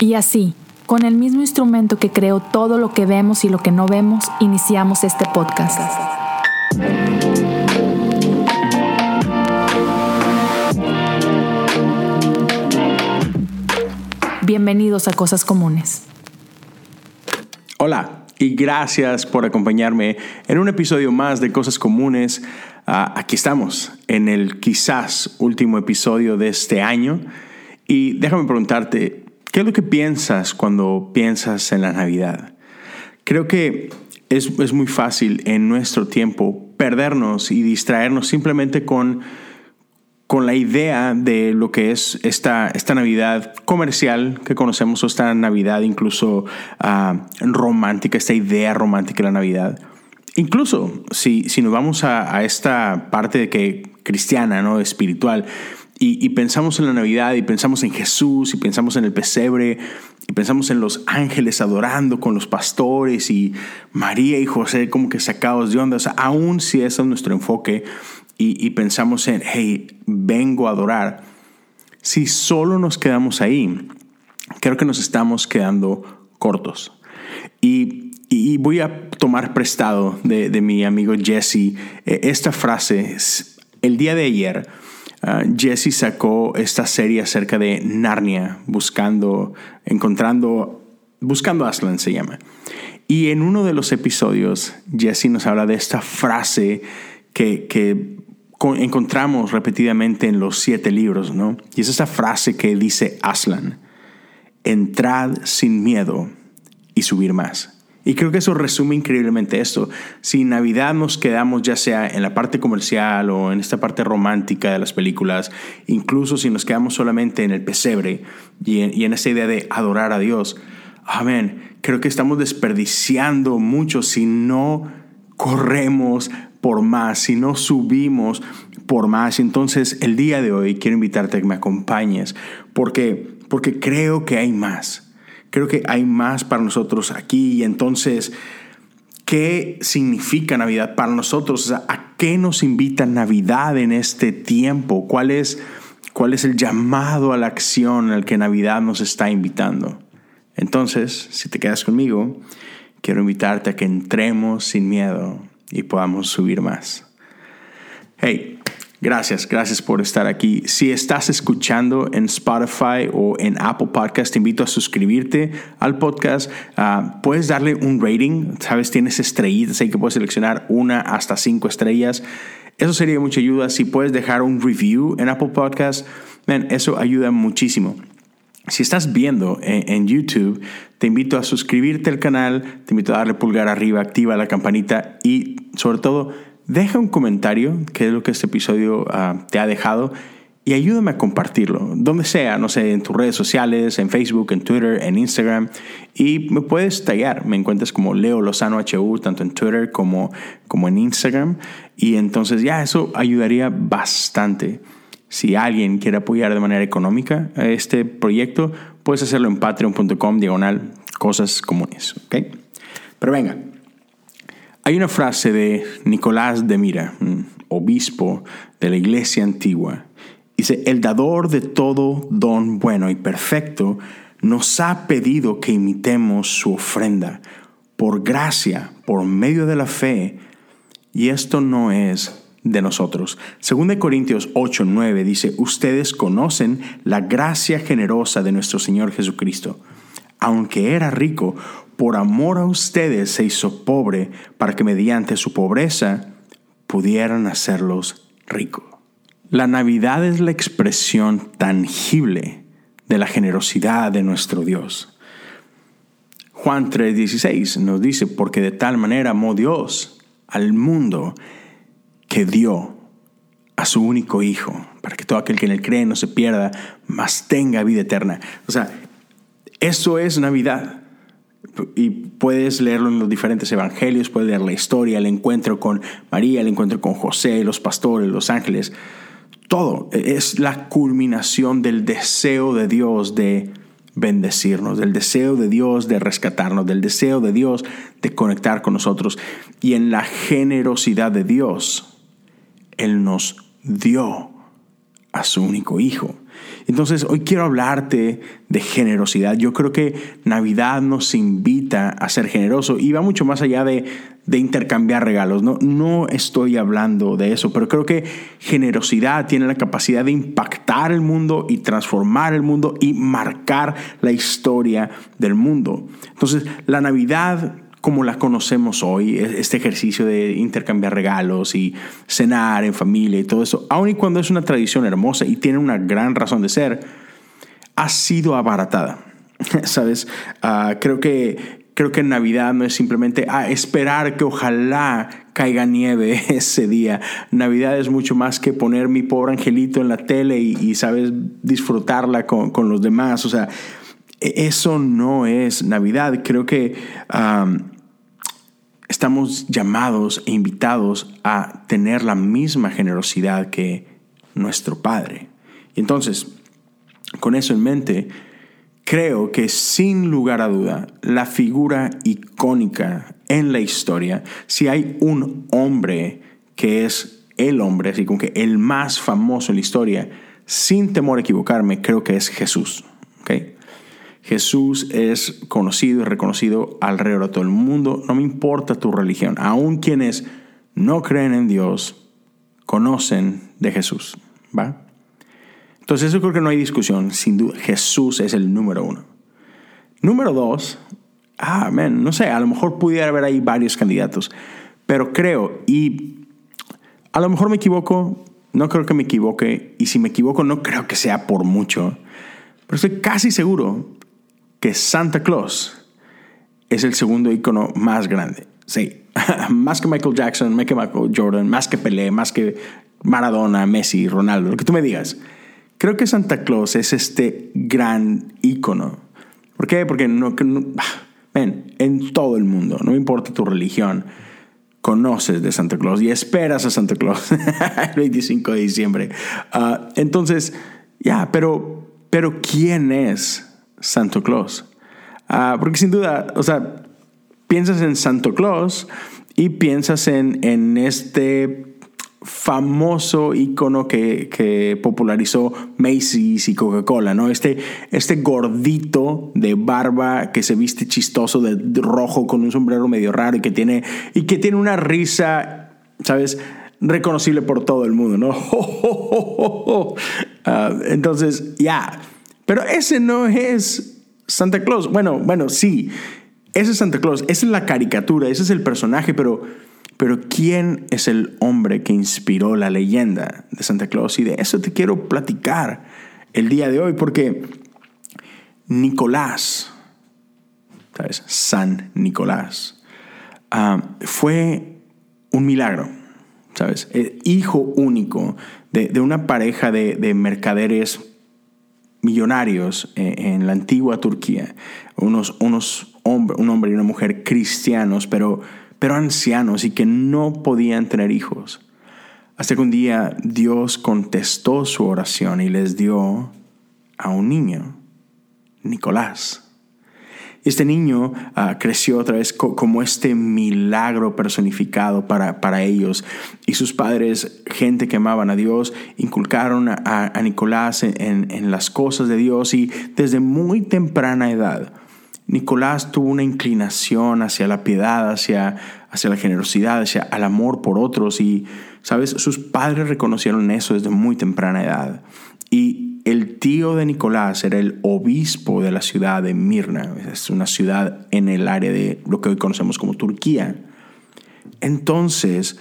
Y así, con el mismo instrumento que creó todo lo que vemos y lo que no vemos, iniciamos este podcast. Bienvenidos a Cosas Comunes. Hola y gracias por acompañarme en un episodio más de Cosas Comunes. Ah, aquí estamos, en el quizás último episodio de este año. Y déjame preguntarte, ¿Qué es lo que piensas cuando piensas en la Navidad? Creo que es, muy fácil en nuestro tiempo perdernos y distraernos simplemente con, con la idea de lo que es esta, esta Navidad comercial que conocemos o esta Navidad incluso ah, romántica, esta idea romántica de la Navidad. Incluso si, si nos vamos a, a esta parte de que cristiana, ¿no? espiritual, y, pensamos en la Navidad y pensamos en Jesús y pensamos en el pesebre y pensamos en los ángeles adorando con los pastores y María y José como que sacados de onda. Aún si ese es nuestro enfoque y, pensamos en, hey, vengo a adorar, si solo nos quedamos ahí, creo que nos estamos quedando cortos. Y, voy a tomar prestado de, de mi amigo Jesse eh, esta frase. El día de ayer, Ah, Jesse sacó esta serie acerca de Narnia, buscando, encontrando, buscando Aslan se llama. Y en uno de los episodios, Jesse nos habla de esta frase que, que encontramos repetidamente en los siete libros, ¿no? Y es esa frase que dice Aslan, entrad sin miedo y subir más. Y creo que eso resume increíblemente esto. Si Navidad nos quedamos ya sea en la parte comercial o en esta parte romántica de las películas, incluso si nos quedamos solamente en el pesebre y en, y en esa idea de adorar a Dios, amén, creo que estamos desperdiciando mucho si no corremos por más, si no subimos por más. Entonces el día de hoy quiero invitarte a que me acompañes porque, porque creo que hay más Creo que hay más para nosotros aquí y entonces, ¿qué significa Navidad para nosotros? ¿A qué nos invita Navidad en este tiempo? ¿Cuál es, cuál es el llamado a la acción al que Navidad nos está invitando? Entonces, si te quedas conmigo, quiero invitarte a que entremos sin miedo y podamos subir más. Hey, Gracias, gracias por estar aquí. Si estás escuchando en Spotify o en Apple Podcast, te invito a suscribirte al podcast. Ah, puedes darle un rating, sabes, tienes estrellitas ahí que puedes seleccionar una hasta cinco estrellas. Eso sería de mucha ayuda. Si puedes dejar un review en Apple Podcast, eso ayuda muchísimo. Si estás viendo en, en, YouTube, te invito a suscribirte al canal, te invito a darle pulgar arriba, activa la campanita y sobre todo Deja un comentario, qué es lo que este episodio ah, te ha dejado, y ayúdame a compartirlo, donde sea, no sé, en tus redes sociales, en Facebook, en Twitter, en Instagram. Y me puedes tallar, me encuentras como Leo Lozano HU, tanto en Twitter como, como en Instagram. Y entonces ya eso ayudaría bastante. Si alguien quiere apoyar de manera económica este proyecto, puedes hacerlo en patreon.com diagonal cosas comunes. ¿okay? Pero venga, hay una frase de Nicolás de Mira, obispo de la iglesia antigua. Dice, el dador de todo don bueno y perfecto nos ha pedido que imitemos su ofrenda por gracia, por medio de la fe, y esto no es de nosotros. Según de Corintios 8, 9 dice, ustedes conocen la gracia generosa de nuestro Señor Jesucristo. Aunque era rico, por amor a ustedes se hizo pobre para que mediante su pobreza pudieran hacerlos ricos. La Navidad es la expresión tangible de la generosidad de nuestro Dios. Juan 3:16 nos dice, porque de tal manera amó Dios al mundo que dio a su único Hijo, para que todo aquel que en él cree no se pierda, mas tenga vida eterna. O sea, eso es Navidad y puedes leerlo en los diferentes evangelios, puedes leer la historia, el encuentro con María, el encuentro con José, los pastores, los ángeles. Todo es la culminación del deseo de Dios de bendecirnos, del deseo de Dios de rescatarnos, del deseo de Dios de conectar con nosotros. Y en la generosidad de Dios, Él nos dio a su único Hijo. Entonces, hoy quiero hablarte de generosidad. Yo creo que Navidad nos invita a ser generoso y va mucho más allá de, de intercambiar regalos. No, no estoy hablando de eso, pero creo que generosidad tiene la capacidad de impactar el mundo y transformar el mundo y marcar la historia del mundo. Entonces, la Navidad como la conocemos hoy, e-, este ejercicio de intercambiar regalos y cenar en familia y todo eso, aun y cuando es una tradición hermosa y tiene una gran razón de ser, ha sido abaratada. ¿Sabes? Ah, creo que creo que Navidad no es simplemente ah, esperar que ojalá caiga nieve ese día. Navidad es mucho más que poner mi pobre angelito en la tele y, sabes, disfrutarla con, con, los demás. O sea, eso no es Navidad. Creo que estamos llamados e invitados a tener la misma generosidad que nuestro Padre. Y entonces, con eso en mente, creo que sin lugar a duda, la figura icónica en la historia, si hay un hombre que es el hombre, así como que el más famoso en la historia, sin temor a equivocarme, creo que es Jesús. ¿okay? Jesús es conocido y reconocido alrededor de todo el mundo. No me importa tu religión. Aún quienes no creen en Dios conocen de Jesús. ¿Va? Entonces eso creo que no hay discusión. Sin duda, Jesús es el número uno. Número dos, ah, no sé, a lo mejor pudiera haber ahí varios candidatos. Pero creo, y a lo mejor me equivoco, no creo que me equivoque. Y si me equivoco, no creo que sea por mucho. Pero estoy casi seguro que Santa Claus es el segundo icono más grande. Sí, más que Michael Jackson, más que Michael Jordan, más que Pelé, más que Maradona, Messi, Ronaldo, lo que tú me digas. Creo que Santa Claus es este gran icono. ¿Por qué? Porque no, ven, en todo el mundo, no importa tu religión, conoces de Santa Claus y esperas a Santa Claus el 25 de diciembre. Ah, entonces, ya, pero, pero ¿quién es Santo Claus. Ah, porque sin duda, o sea, piensas en Santo Claus y piensas en, en este famoso icono que, que, popularizó Macy's y Coca-Cola, ¿no? Este, este gordito de barba que se viste chistoso de, rojo con un sombrero medio raro y que tiene, y que tiene una risa, ¿sabes? Reconocible por todo el mundo, ¿no? Ah, entonces, ya. Pero ese no es Santa Claus. Bueno, bueno, sí, ese es Santa Claus, esa es la caricatura, ese es el personaje, pero, pero ¿quién es el hombre que inspiró la leyenda de Santa Claus? Y de eso te quiero platicar el día de hoy, porque Nicolás, ¿sabes? San Nicolás, ah, fue un milagro, ¿sabes? Hijo único de, una pareja de, de mercaderes millonarios eh, en la antigua Turquía, unos, unos hombres, un hombre y una mujer cristianos, pero, pero ancianos y que no podían tener hijos. Hasta que un día Dios contestó su oración y les dio a un niño, Nicolás. Este niño ah, creció otra vez como este milagro personificado para, para, ellos. Y sus padres, gente que amaban a Dios, inculcaron a, Nicolás en, las cosas de Dios y desde muy temprana edad. Nicolás tuvo una inclinación hacia la piedad, hacia, hacia la generosidad, hacia el amor por otros y, ¿sabes? Sus padres reconocieron eso desde muy temprana edad. Y el tío de Nicolás era el obispo de la ciudad de Mirna, es una ciudad en el área de lo que hoy conocemos como Turquía. Entonces,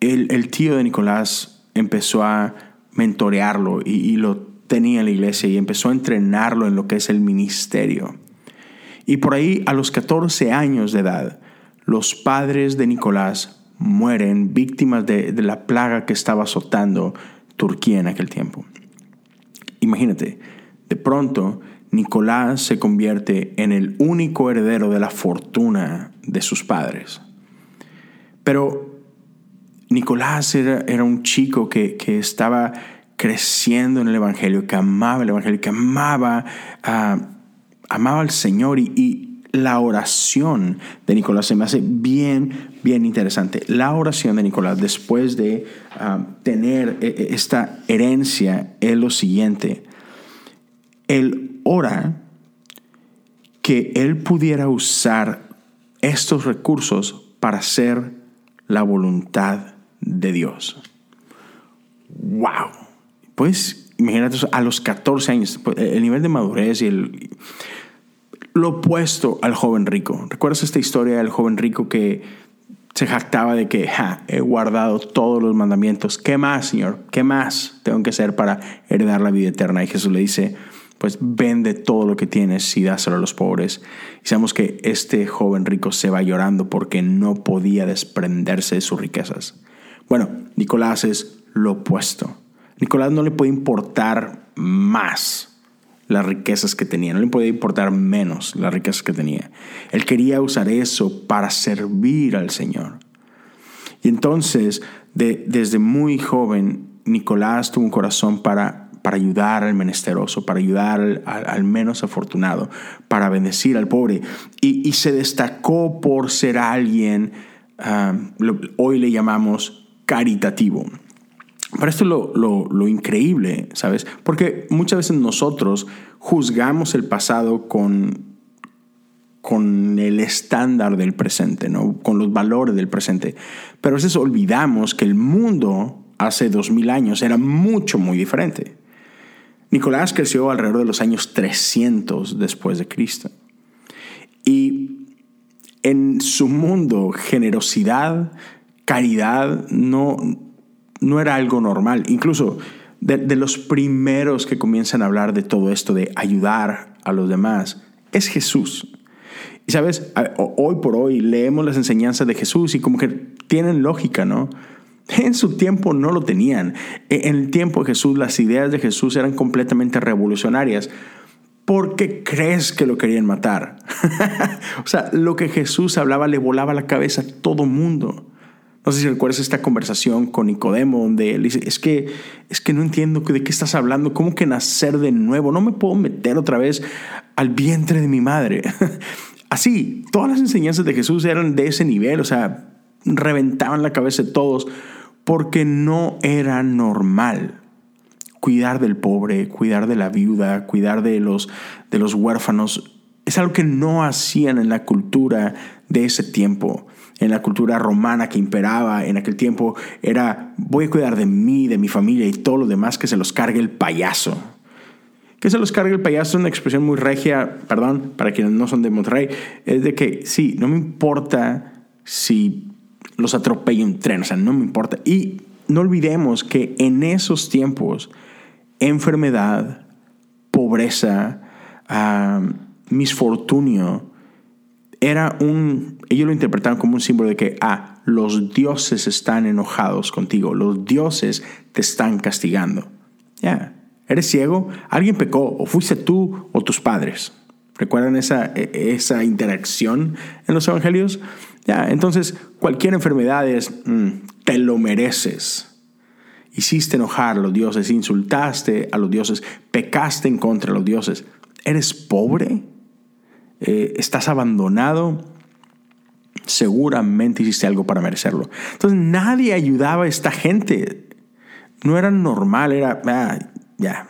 el, tío de Nicolás empezó a mentorearlo y, lo tenía en la iglesia y empezó a entrenarlo en lo que es el ministerio. Y por ahí, a los 14 años de edad, los padres de Nicolás mueren víctimas de, de la plaga que estaba azotando Turquía en aquel tiempo. Imagínate, de pronto Nicolás se convierte en el único heredero de la fortuna de sus padres. Pero Nicolás era, un chico que, estaba creciendo en el Evangelio, que amaba el Evangelio, que amaba, ah, amaba al Señor y, la oración de Nicolás se me hace bien, bien interesante. La oración de Nicolás después de ah, tener eh, eh, esta herencia es lo siguiente. Él ora que él pudiera usar estos recursos para hacer la voluntad de Dios. ¡Wow! Pues imagínate a los 14 años, pues, el nivel de madurez y el, lo opuesto al joven rico. ¿Recuerdas esta historia del joven rico que se jactaba de que he guardado todos los mandamientos? ¿Qué más, Señor? ¿Qué más tengo que hacer para heredar la vida eterna? Y Jesús le dice, pues vende todo lo que tienes y dáselo a los pobres. Y sabemos que este joven rico se va llorando porque no podía desprenderse de sus riquezas. Bueno, Nicolás es lo opuesto. Nicolás no le puede importar más las riquezas que tenía, no le puede importar menos las riquezas que tenía. Él quería usar eso para servir al Señor. Y entonces, desde muy joven, Nicolás tuvo un corazón para para ayudar al menesteroso, para ayudar al, menos afortunado, para bendecir al pobre. Y, se destacó por ser alguien, ah, hoy le llamamos caritativo. Para esto lo, lo, increíble, ¿sabes? Porque muchas veces nosotros juzgamos el pasado con, con el estándar del presente, ¿no? con los valores del presente. Pero a veces olvidamos que el mundo hace dos mil años era mucho, muy diferente. Nicolás creció alrededor de los años 300 después de Cristo. Y en su mundo, generosidad, caridad no, no era algo normal. Incluso de, los primeros que comienzan a hablar de todo esto, de ayudar a los demás, es Jesús. Y sabes, hoy por hoy leemos las enseñanzas de Jesús y como que tienen lógica, ¿no? En su tiempo no lo tenían. E, en el tiempo de Jesús las ideas de Jesús eran completamente revolucionarias. ¿Por qué crees que lo querían matar? o sea, lo que Jesús hablaba le volaba la cabeza a todo mundo. No sé si recuerdas esta conversación con Nicodemo, donde él dice, es que, es que no entiendo de qué estás hablando, ¿cómo que nacer de nuevo? No me puedo meter otra vez al vientre de mi madre. Así, todas las enseñanzas de Jesús eran de ese nivel, o sea, reventaban la cabeza de todos porque no era normal cuidar del pobre, cuidar de la viuda, cuidar de los, de los huérfanos. Es algo que no hacían en la cultura de ese tiempo, en la cultura romana que imperaba en aquel tiempo. Era, voy a cuidar de mí, de mi familia y todo lo demás que se los cargue el payaso. Que se los cargue el payaso es una expresión muy regia, perdón, para quienes no son de Monterrey, es de que sí, no me importa si los atropella un tren, o sea, no me importa. Y no olvidemos que en esos tiempos, enfermedad, pobreza, misfortunio, era un, ellos lo interpretaban como un símbolo de que, ah, los dioses están enojados contigo, los dioses te están castigando. Ya, ¿eres ciego? ¿Alguien pecó? ¿O fuiste tú o tus padres? ¿Recuerdan esa, e, esa interacción en los evangelios? Ya, entonces, cualquier enfermedad es, mm, te lo mereces. Hiciste enojar a los dioses, insultaste a los dioses, pecaste en contra de los dioses. ¿Eres pobre? Eh, ¿Estás abandonado? Seguramente hiciste algo para merecerlo. Entonces nadie ayudaba a esta gente. No era normal, era, ah, ya,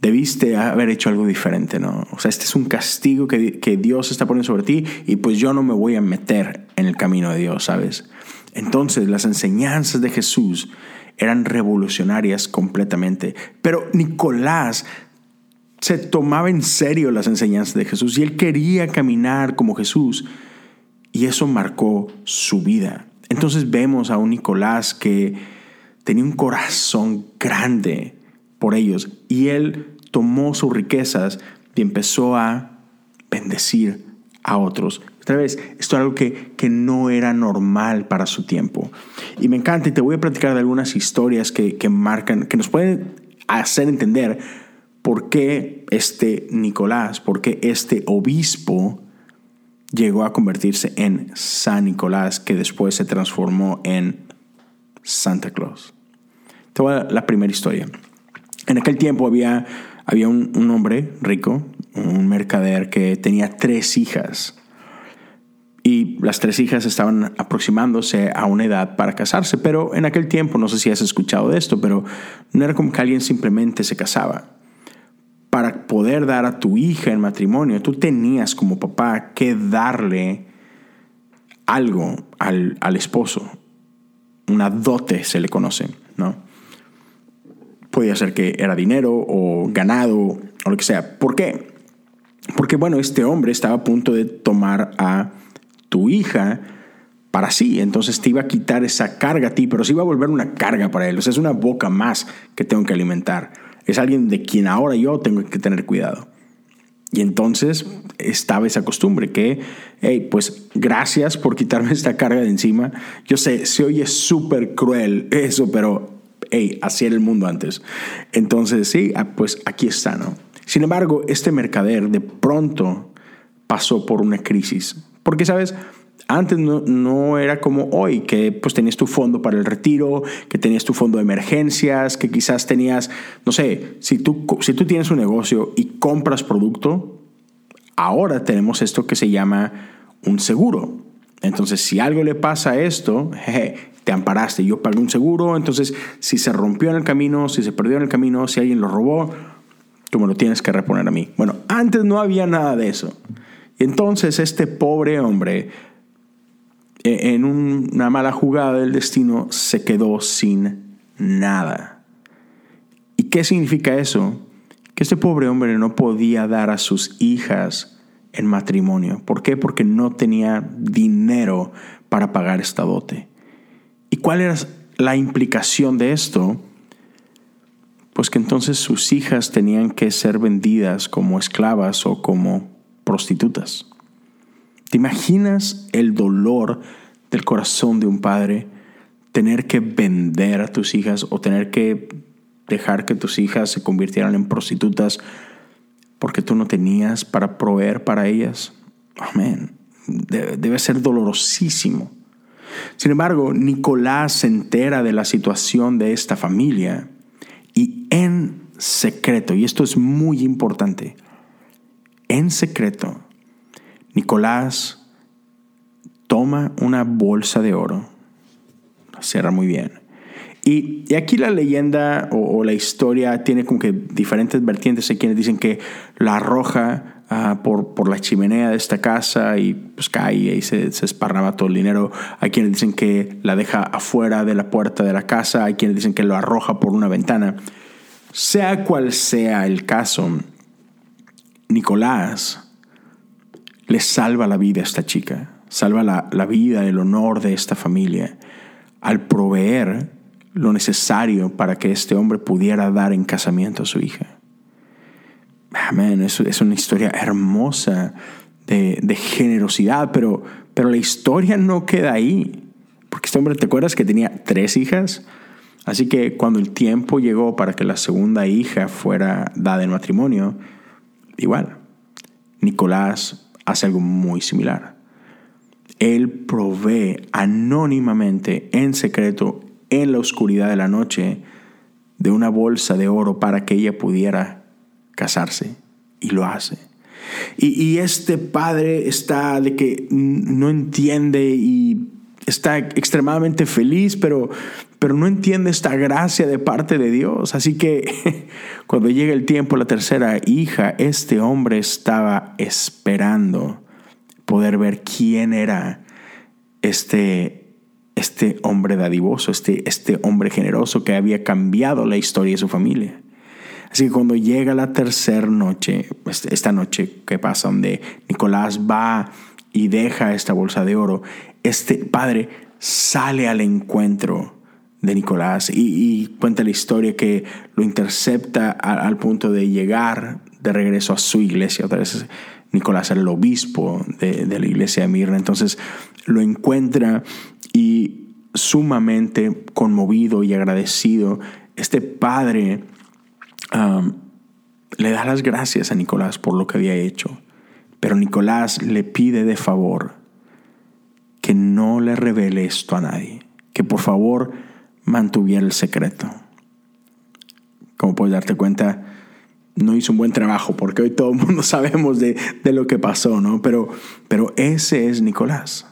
debiste haber hecho algo diferente, ¿no? O sea, este es un castigo que, que, Dios está poniendo sobre ti y pues yo no me voy a meter en el camino de Dios, ¿sabes? Entonces las enseñanzas de Jesús eran revolucionarias completamente, pero Nicolás se tomaba en serio las enseñanzas de Jesús y él quería caminar como Jesús y eso marcó su vida. Entonces vemos a un Nicolás que tenía un corazón grande por ellos y él tomó sus riquezas y empezó a bendecir a otros. Otra vez, esto es algo que, que no era normal para su tiempo. Y me encanta y te voy a platicar de algunas historias que, que marcan, que nos pueden hacer entender por qué este Nicolás, por qué este obispo llegó a convertirse en San Nicolás, que después se transformó en Santa Claus. Te voy a la primera historia. En aquel tiempo había había un, hombre rico, un mercader que tenía tres hijas. Y las tres hijas estaban aproximándose a una edad para casarse, pero en aquel tiempo, no sé si has escuchado de esto, pero no era como que alguien simplemente se casaba. Para poder dar a tu hija en matrimonio, tú tenías como papá que darle algo al, al esposo. Una dote se le conoce, ¿no? Podía ser que era dinero o ganado o lo que sea. ¿Por qué? Porque bueno, este hombre estaba a punto de tomar a tu hija para sí. Entonces te iba a quitar esa carga a ti, pero se iba a volver una carga para él. O sea, es una boca más que tengo que alimentar. Es alguien de quien ahora yo tengo que tener cuidado. Y entonces estaba esa costumbre que, hey, pues gracias por quitarme esta carga de encima. Yo sé, se oye súper cruel eso, pero hey, así era el mundo antes. Entonces, sí, ah, pues aquí está, ¿no? Sin embargo, este mercader de pronto pasó por una crisis porque, ¿sabes? Antes no, era como hoy, que pues tenías tu fondo para el retiro, que tenías tu fondo de emergencias, que quizás tenías, no sé, si tú, si tú tienes un negocio y compras producto, ahora tenemos esto que se llama un seguro. Entonces, si algo le pasa a esto, te amparaste, yo pagué un seguro, entonces si se rompió en el camino, si se perdió en el camino, si alguien lo robó, tú me lo tienes que reponer a mí. Bueno, antes no había nada de eso. Y entonces este pobre hombre, en una mala jugada del destino, se quedó sin nada. ¿Y qué significa eso? Que este pobre hombre no podía dar a sus hijas en matrimonio. ¿Por qué? Porque no tenía dinero para pagar esta dote. ¿Y cuál era la implicación de esto? Pues que entonces sus hijas tenían que ser vendidas como esclavas o como prostitutas. ¿Te imaginas el dolor del corazón de un padre tener que vender a tus hijas o tener que dejar que tus hijas se convirtieran en prostitutas porque tú no tenías para proveer para ellas? Amén. Debe ser dolorosísimo. Sin embargo, Nicolás se entera de la situación de esta familia y en secreto, y esto es muy importante, en secreto, Nicolás toma una bolsa de oro, cierra muy bien. Y, aquí la leyenda o, la historia tiene como que diferentes vertientes. Hay quienes dicen que la arroja ah, por, por, la chimenea de esta casa y pues cae y se, se esparraba todo el dinero. Hay quienes dicen que la deja afuera de la puerta de la casa. Hay quienes dicen que lo arroja por una ventana. Sea cual sea el caso, Nicolás le salva la vida a esta chica, salva la, la vida, el honor de esta familia, al proveer lo necesario para que este hombre pudiera dar en casamiento a su hija. Amén, es, es una historia hermosa de, de, generosidad, pero, pero la historia no queda ahí. Porque este hombre, ¿te acuerdas que tenía tres hijas? Así que cuando el tiempo llegó para que la segunda hija fuera dada en matrimonio, igual, Nicolás hace algo muy similar. Él provee anónimamente, en secreto, en la oscuridad de la noche, de una bolsa de oro para que ella pudiera casarse. Y lo hace. Y, este padre está de que no entiende y está extremadamente feliz, pero, pero no entiende esta gracia de parte de Dios. Así que cuando llega el tiempo, la tercera hija, este hombre estaba esperando poder ver quién era este, este hombre dadivoso, este, este hombre generoso que había cambiado la historia de su familia. Así que cuando llega la tercera noche, este, esta noche que pasa, donde Nicolás va y deja esta bolsa de oro, este padre sale al encuentro de Nicolás y, cuenta la historia que lo intercepta al, punto de llegar de regreso a su iglesia. Otra vez Nicolás era el obispo de, la iglesia de Mirna. Entonces lo encuentra y sumamente conmovido y agradecido, este padre um, le da las gracias a Nicolás por lo que había hecho. Pero Nicolás le pide de favor que no le revele esto a nadie, que por favor mantuviera el secreto. Como puedes darte cuenta, no hizo un buen trabajo, porque hoy todo el mundo sabemos de, de lo que pasó, ¿no? Pero, pero ese es Nicolás.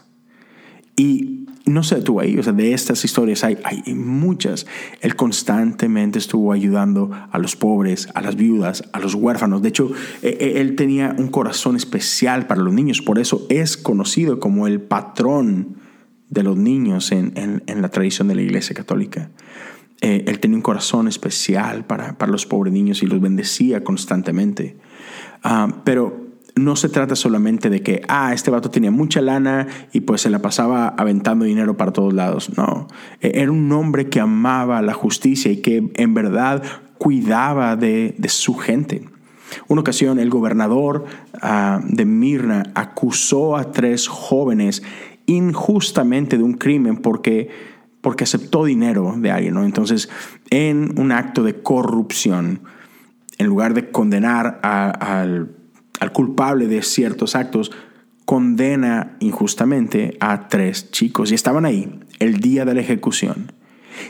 Y no sé tú ahí, o sea, de estas historias hay, hay muchas. Él constantemente estuvo ayudando a los pobres, a las viudas, a los huérfanos. De hecho, e, e, él tenía un corazón especial para los niños, por eso es conocido como el patrón de los niños en, en, la tradición de la Iglesia Católica. Eh, él tenía un corazón especial para, para, los pobres niños y los bendecía constantemente. Ah, pero no se trata solamente de que, ah, este vato tenía mucha lana y pues se la pasaba aventando dinero para todos lados. No, e-, era un hombre que amaba la justicia y que en verdad cuidaba de, su gente. Una ocasión el gobernador ah, de Mirna acusó a tres jóvenes injustamente de un crimen porque, porque aceptó dinero de alguien. ¿no? Entonces, en un acto de corrupción, en lugar de condenar al culpable de ciertos actos, condena injustamente a tres chicos. Y estaban ahí el día de la ejecución.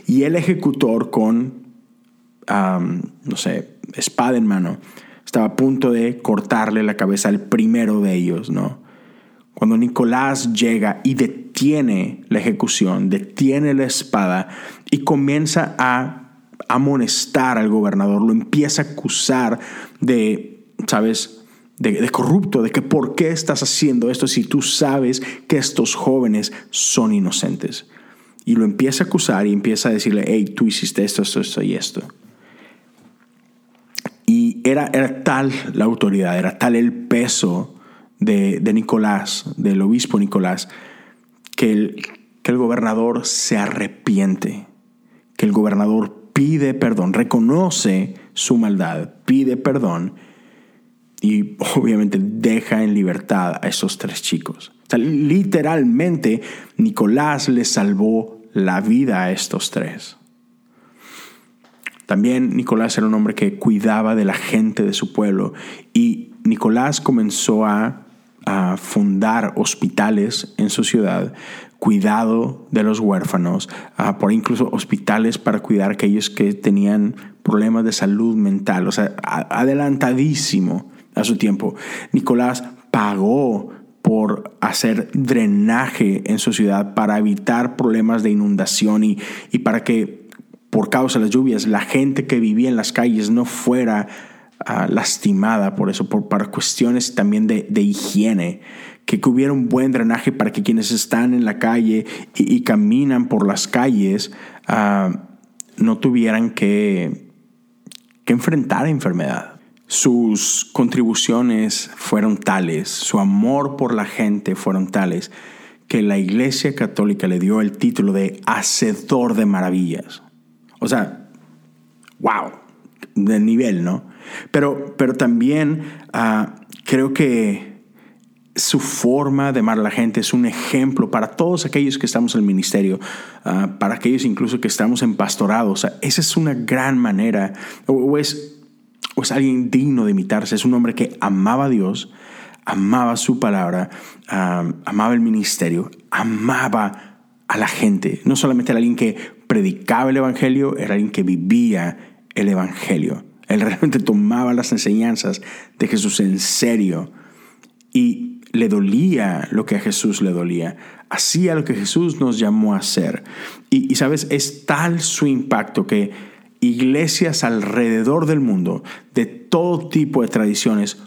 Y el ejecutor con, no sé, espada en mano, estaba a punto de cortarle la cabeza al primero de ellos, ¿no? Cuando Nicolás llega y detiene la ejecución, detiene la espada y comienza a amonestar al gobernador, lo empieza a acusar de, ¿sabes? de, corrupto, de que por qué estás haciendo esto si tú sabes que estos jóvenes son inocentes. Y lo empieza a acusar y empieza a decirle, hey, tú hiciste esto, esto, esto y esto. Y era, era tal la autoridad, era tal el peso de, Nicolás, del obispo Nicolás, que el, que el gobernador se arrepiente, que el gobernador pide perdón, reconoce su maldad, pide perdón y obviamente deja en libertad a esos tres chicos. literalmente Nicolás le salvó la vida a estos tres. También Nicolás era un hombre que cuidaba de la gente de su pueblo y Nicolás comenzó a, fundar hospitales en su ciudad, cuidado de los huérfanos, por incluso hospitales para cuidar a aquellos que tenían problemas de salud mental, o sea, adelantadísimo a su tiempo. Nicolás pagó por hacer drenaje en su ciudad para evitar problemas de inundación y, para que por causa de las lluvias la gente que vivía en las calles no fuera ah, lastimada por eso, por, para cuestiones también de, higiene, que, hubiera un buen drenaje para que quienes están en la calle y, caminan por las calles ah, no tuvieran que, que enfrentar enfermedad. Sus contribuciones fueron tales, su amor por la gente fueron tales, que la Iglesia Católica le dio el título de Hacedor de Maravillas. O sea, wow, de nivel, ¿no? Pero, pero también ah, creo que su forma de amar a la gente es un ejemplo para todos aquellos que estamos en el ministerio, ah, para aquellos incluso que estamos en pastorado. O sea, esa es una gran manera, o es o es alguien digno de imitarse. Es un hombre que amaba a Dios, amaba su palabra, amaba el ministerio, amaba a la gente. No solamente era alguien que predicaba el Evangelio, era alguien que vivía el Evangelio. Él realmente tomaba las enseñanzas de Jesús en serio y le dolía lo que a Jesús le dolía. Hacía lo que Jesús nos llamó a hacer. Y, y sabes, es tal su impacto que iglesias alrededor del mundo de todo tipo de tradiciones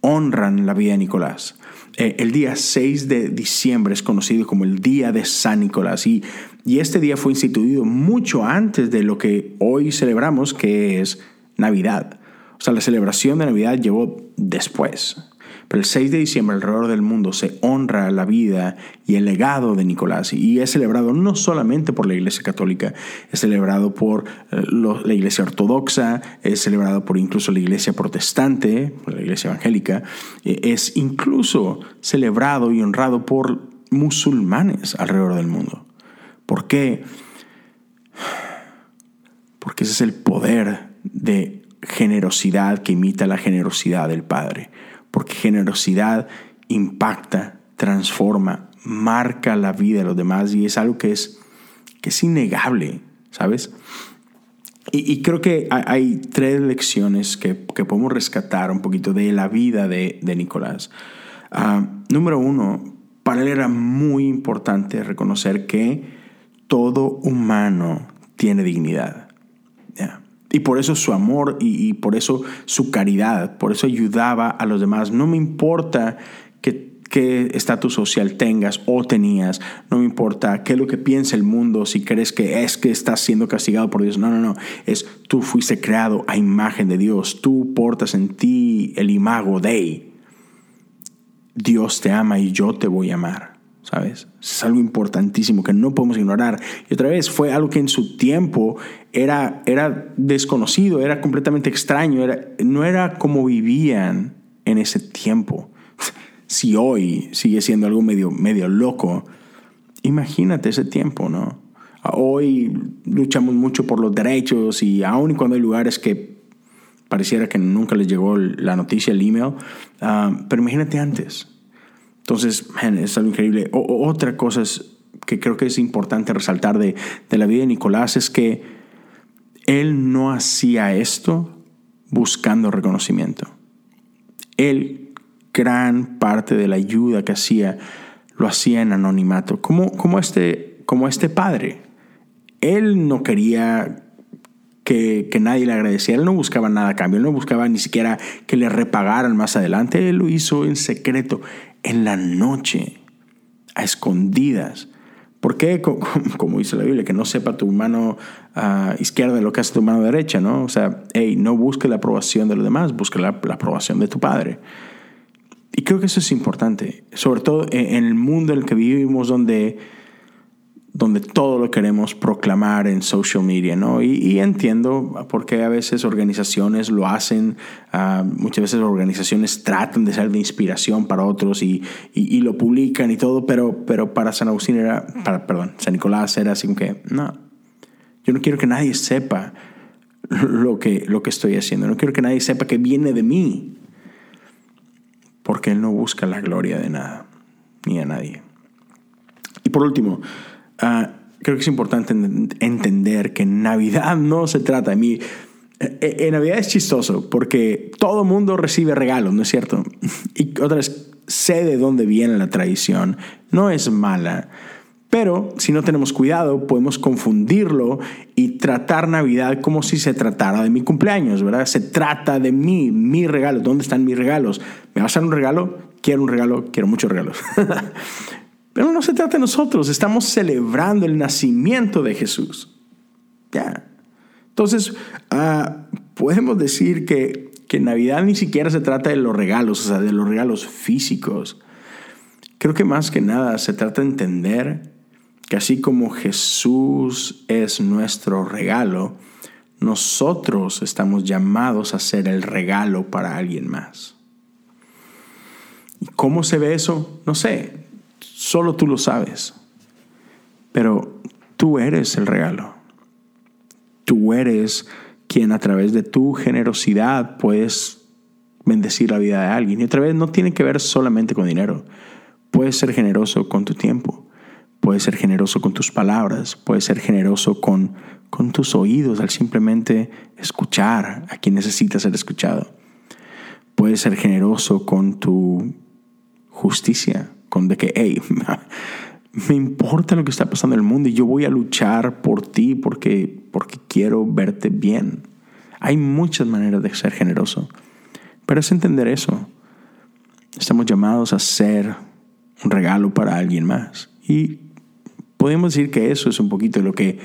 honran la vida de Nicolás. Eh, el día 6 de diciembre es conocido como el Día de San Nicolás y, y este día fue instituido mucho antes de lo que hoy celebramos, que es Navidad. O sea, la celebración de Navidad llegó después. Pero el 6 de diciembre alrededor del mundo se honra la vida y el legado de Nicolás y es celebrado no solamente por la Iglesia Católica, es celebrado por eh, la Iglesia Ortodoxa, es celebrado por incluso la Iglesia Protestante, la Iglesia Evangélica, eh, es incluso celebrado y honrado por musulmanes alrededor del mundo. ¿Por qué? Porque ese es el poder de generosidad que imita la generosidad del Padre porque generosidad impacta, transforma, marca la vida de los demás y es algo que es, que es innegable, ¿sabes? Y, creo que hay, tres lecciones que, podemos rescatar un poquito de la vida de, Nicolás. Ah, número uno, para él era muy importante reconocer que todo humano tiene dignidad. Y por eso su amor y, por eso su caridad, por eso ayudaba a los demás. No me importa qué estatus social tengas o tenías, no me importa qué es lo que piensa el mundo, si crees que es que estás siendo castigado por Dios, no, no, no, es tú fuiste creado a imagen de Dios, tú portas en ti el imago de Dios te ama y yo te voy a amar, ¿sabes? Es algo importantísimo que no podemos ignorar. Y otra vez, fue algo que en su tiempo era, era desconocido, era completamente extraño, era, no era como vivían en ese tiempo si hoy sigue siendo algo medio, medio loco, imagínate ese tiempo, ¿no? Hoy luchamos mucho por los derechos y aun cuando hay lugares que pareciera que nunca les llegó la noticia, el email, ah, pero imagínate antes. Entonces, es algo increíble. otra cosa que creo que es importante resaltar de, de la vida de Nicolás es que él no hacía esto buscando reconocimiento. Él gran parte de la ayuda que hacía lo hacía en anonimato, como, como, este, como este padre. Él no quería que, que, nadie le agradeciera, él no buscaba nada a cambio, él no buscaba ni siquiera que le repagaran más adelante, él lo hizo en secreto, en la noche, a escondidas. ¿Por qué? Como, dice la Biblia, que no sepa tu mano uh, izquierda lo que hace tu mano derecha, ¿no? O sea, hey, no busque la aprobación de los demás, busque la, la aprobación de tu Padre. Y creo que eso es importante, sobre todo en el mundo en el que vivimos donde, donde todo lo queremos proclamar en social media, ¿no? Y, entiendo por qué a veces organizaciones lo hacen, uh, muchas veces organizaciones tratan de ser de inspiración para otros y, y, lo publican y todo, pero, pero para San Agustín era, para, perdón, San Nicolás era así como que, no, yo no quiero que nadie sepa lo que, lo que estoy haciendo, no quiero que nadie sepa que viene de mí porque Él no busca la gloria de nada, ni a nadie. Y por último, ah, creo que es importante entender que Navidad no se trata de mí. Eh, eh, en Navidad es chistoso porque todo mundo recibe regalos, ¿no es cierto? Y otra vez, sé de dónde viene la tradición, no es mala, pero si no tenemos cuidado, podemos confundirlo y tratar Navidad como si se tratara de mi cumpleaños, ¿verdad? Se trata de mí, mi regalo. ¿Dónde están mis regalos? ¿Me vas a dar un regalo? Quiero un regalo, quiero muchos regalos. no se trata de nosotros, estamos celebrando el nacimiento de Jesús. Ya. Entonces, ah, podemos decir que, que Navidad ni siquiera se trata de los regalos, o sea, de los regalos físicos. Creo que más que nada se trata de entender que así como Jesús es nuestro regalo, nosotros estamos llamados a ser el regalo para alguien más. ¿Y cómo se ve eso? No sé, solo tú lo sabes. Pero tú eres el regalo. Tú eres quien a través de tu generosidad puedes bendecir la vida de alguien. Y otra vez no tiene que ver solamente con dinero. Puedes ser generoso con tu tiempo. Puedes ser generoso con tus palabras, puedes ser generoso con, con tus oídos al simplemente escuchar a quien necesita ser escuchado. Puedes ser generoso con tu justicia, con de que, hey, me importa lo que está pasando en el mundo y yo voy a luchar por ti porque, porque quiero verte bien. Hay muchas maneras de ser generoso, pero es entender eso. Estamos llamados a ser un regalo para alguien más. Y podemos decir que eso es un poquito lo que,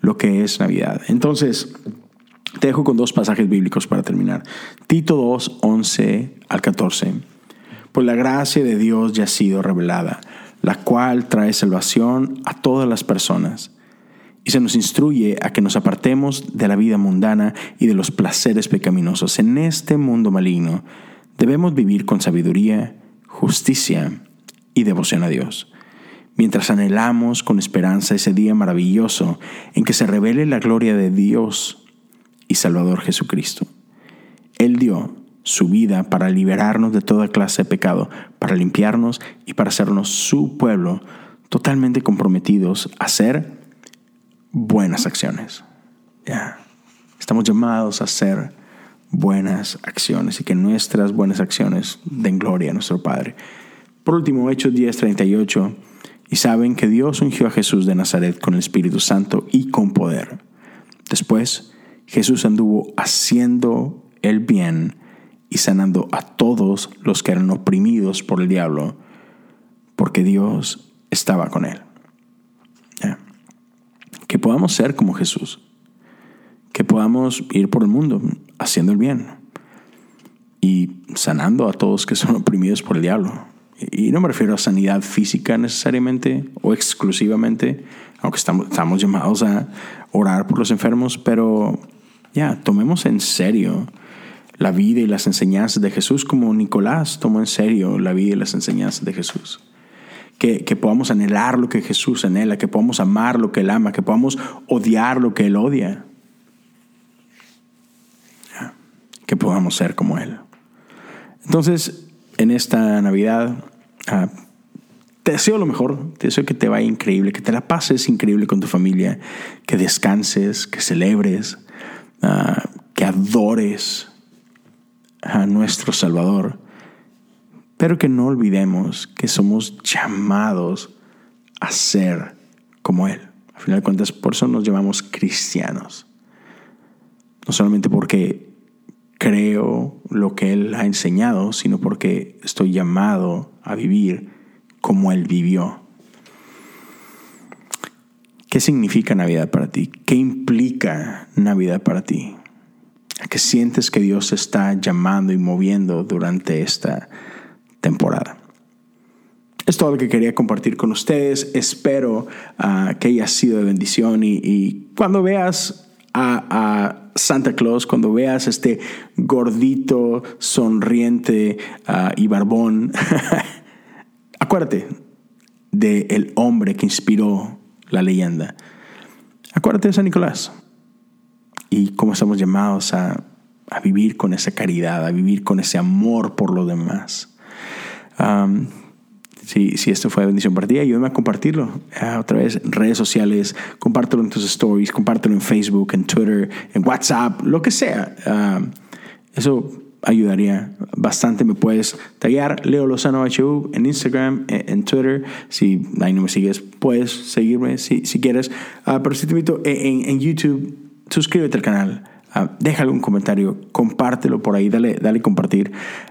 lo que es Navidad. Entonces, te dejo con dos pasajes bíblicos para terminar. Tito 2, 11 al 14. Pues la gracia de Dios ya ha sido revelada, la cual trae salvación a todas las personas. Y se nos instruye a que nos apartemos de la vida mundana y de los placeres pecaminosos. En este mundo maligno debemos vivir con sabiduría, justicia y devoción a Dios mientras anhelamos con esperanza ese día maravilloso en que se revele la gloria de Dios y Salvador Jesucristo. Él dio su vida para liberarnos de toda clase de pecado, para limpiarnos y para hacernos su pueblo totalmente comprometidos a hacer buenas acciones. Estamos llamados a hacer buenas acciones y que nuestras buenas acciones den gloria a nuestro Padre. Por último, Hechos 10:38, y saben que Dios ungió a Jesús de Nazaret con el Espíritu Santo y con poder. Después, Jesús anduvo haciendo el bien y sanando a todos los que eran oprimidos por el diablo, porque Dios estaba con él. Que podamos ser como Jesús, que podamos ir por el mundo haciendo el bien y sanando a todos que son oprimidos por el diablo. Y no me refiero a sanidad física necesariamente o exclusivamente, aunque estamos, estamos llamados a orar por los enfermos, pero ya, tomemos en serio la vida y las enseñanzas de Jesús como Nicolás tomó en serio la vida y las enseñanzas de Jesús. Que, que, podamos anhelar lo que Jesús anhela, que podamos amar lo que Él ama, que podamos odiar lo que Él odia. Que podamos ser como Él. Entonces, en esta Navidad, uh, te deseo lo mejor, te deseo que te vaya increíble, que te la pases increíble con tu familia, que descanses, que celebres, uh, que adores a nuestro Salvador, pero que no olvidemos que somos llamados a ser como Él. A final de cuentas, por eso nos llamamos cristianos. No solamente porque creo lo que Él ha enseñado, sino porque estoy llamado a vivir como Él vivió. ¿Qué significa Navidad para ti? ¿Qué implica Navidad para ti? ¿A qué sientes que Dios está llamando y moviendo durante esta temporada? Es todo lo que quería compartir con ustedes. Espero uh, que haya sido de bendición y, cuando veas a, Santa Claus, cuando veas este gordito, sonriente uh, y barbón, acuérdate del el hombre que inspiró la leyenda. Acuérdate de San Nicolás y cómo estamos llamados a, a, vivir con esa caridad, a vivir con ese amor por lo demás. Um, si, si, esto fue bendición para ti, ayúdame a compartirlo. Uh, otra vez, redes sociales, compártelo en tus stories, compártelo en Facebook, en Twitter, en WhatsApp, lo que sea. Uh, eso ayudaría bastante. Me puedes taggear Leo Lozano HU en Instagram, en, en, Twitter. Si ahí no me sigues, puedes seguirme si, si quieres. Uh, pero si te invito en, en YouTube, suscríbete al canal. Uh, deja algún comentario, compártelo por ahí, dale, dale compartir.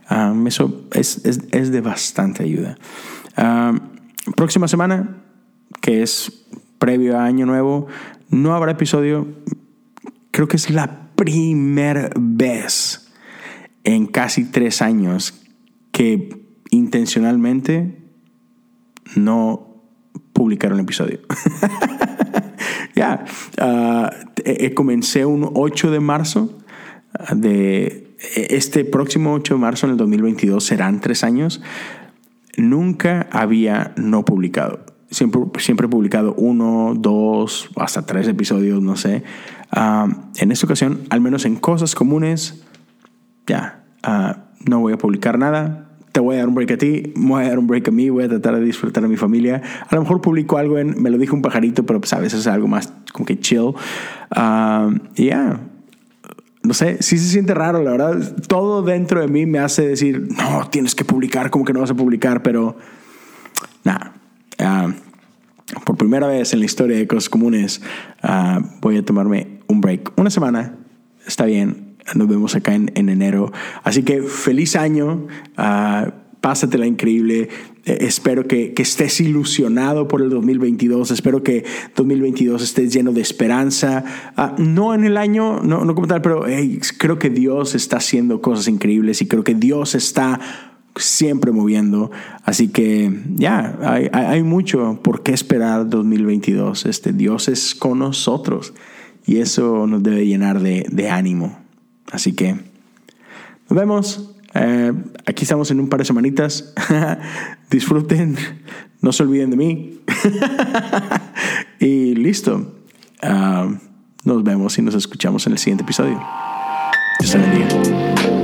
Um, eso es, es, es, de bastante ayuda. Um, próxima semana, que es previo a Año Nuevo, no habrá episodio. Creo que es la primera vez en casi tres años que intencionalmente no publicaron episodio. ya, uh, comencé un 8 de marzo de este próximo 8 de marzo en el 2022 serán tres años. Nunca había no publicado. Siempre, siempre he publicado uno, dos, hasta tres episodios, no sé. Uh, en esta ocasión, al menos en cosas comunes, ya, uh, no voy a publicar nada te voy a dar un break a ti, voy a dar un break a mí, voy a tratar de disfrutar a mi familia. A lo mejor publico algo en, me lo dijo un pajarito, pero pues a veces es algo más como que chill. Uh, y ya, no sé, sí se siente raro, la verdad. Todo dentro de mí me hace decir, no, tienes que publicar, como que no vas a publicar, pero nada. Uh, por primera vez en la historia de Cosas Comunes, uh, voy a tomarme un break. Una semana, está bien, nos vemos acá en, en enero. Así que feliz año. Uh, pásatela increíble. Eh, espero que, que, estés ilusionado por el 2022. Espero que 2022 estés lleno de esperanza. Uh, no en el año, no, no como tal, pero creo que Dios está haciendo cosas increíbles y creo que Dios está siempre moviendo. Así que ya, hay, hay, mucho por qué esperar 2022. Este, Dios es con nosotros y eso nos debe llenar de, de ánimo. Así que nos vemos. Eh, aquí estamos en un par de semanitas. Disfruten. No se olviden de mí. y listo. Uh, nos vemos y nos escuchamos en el siguiente episodio. Dios te bendiga.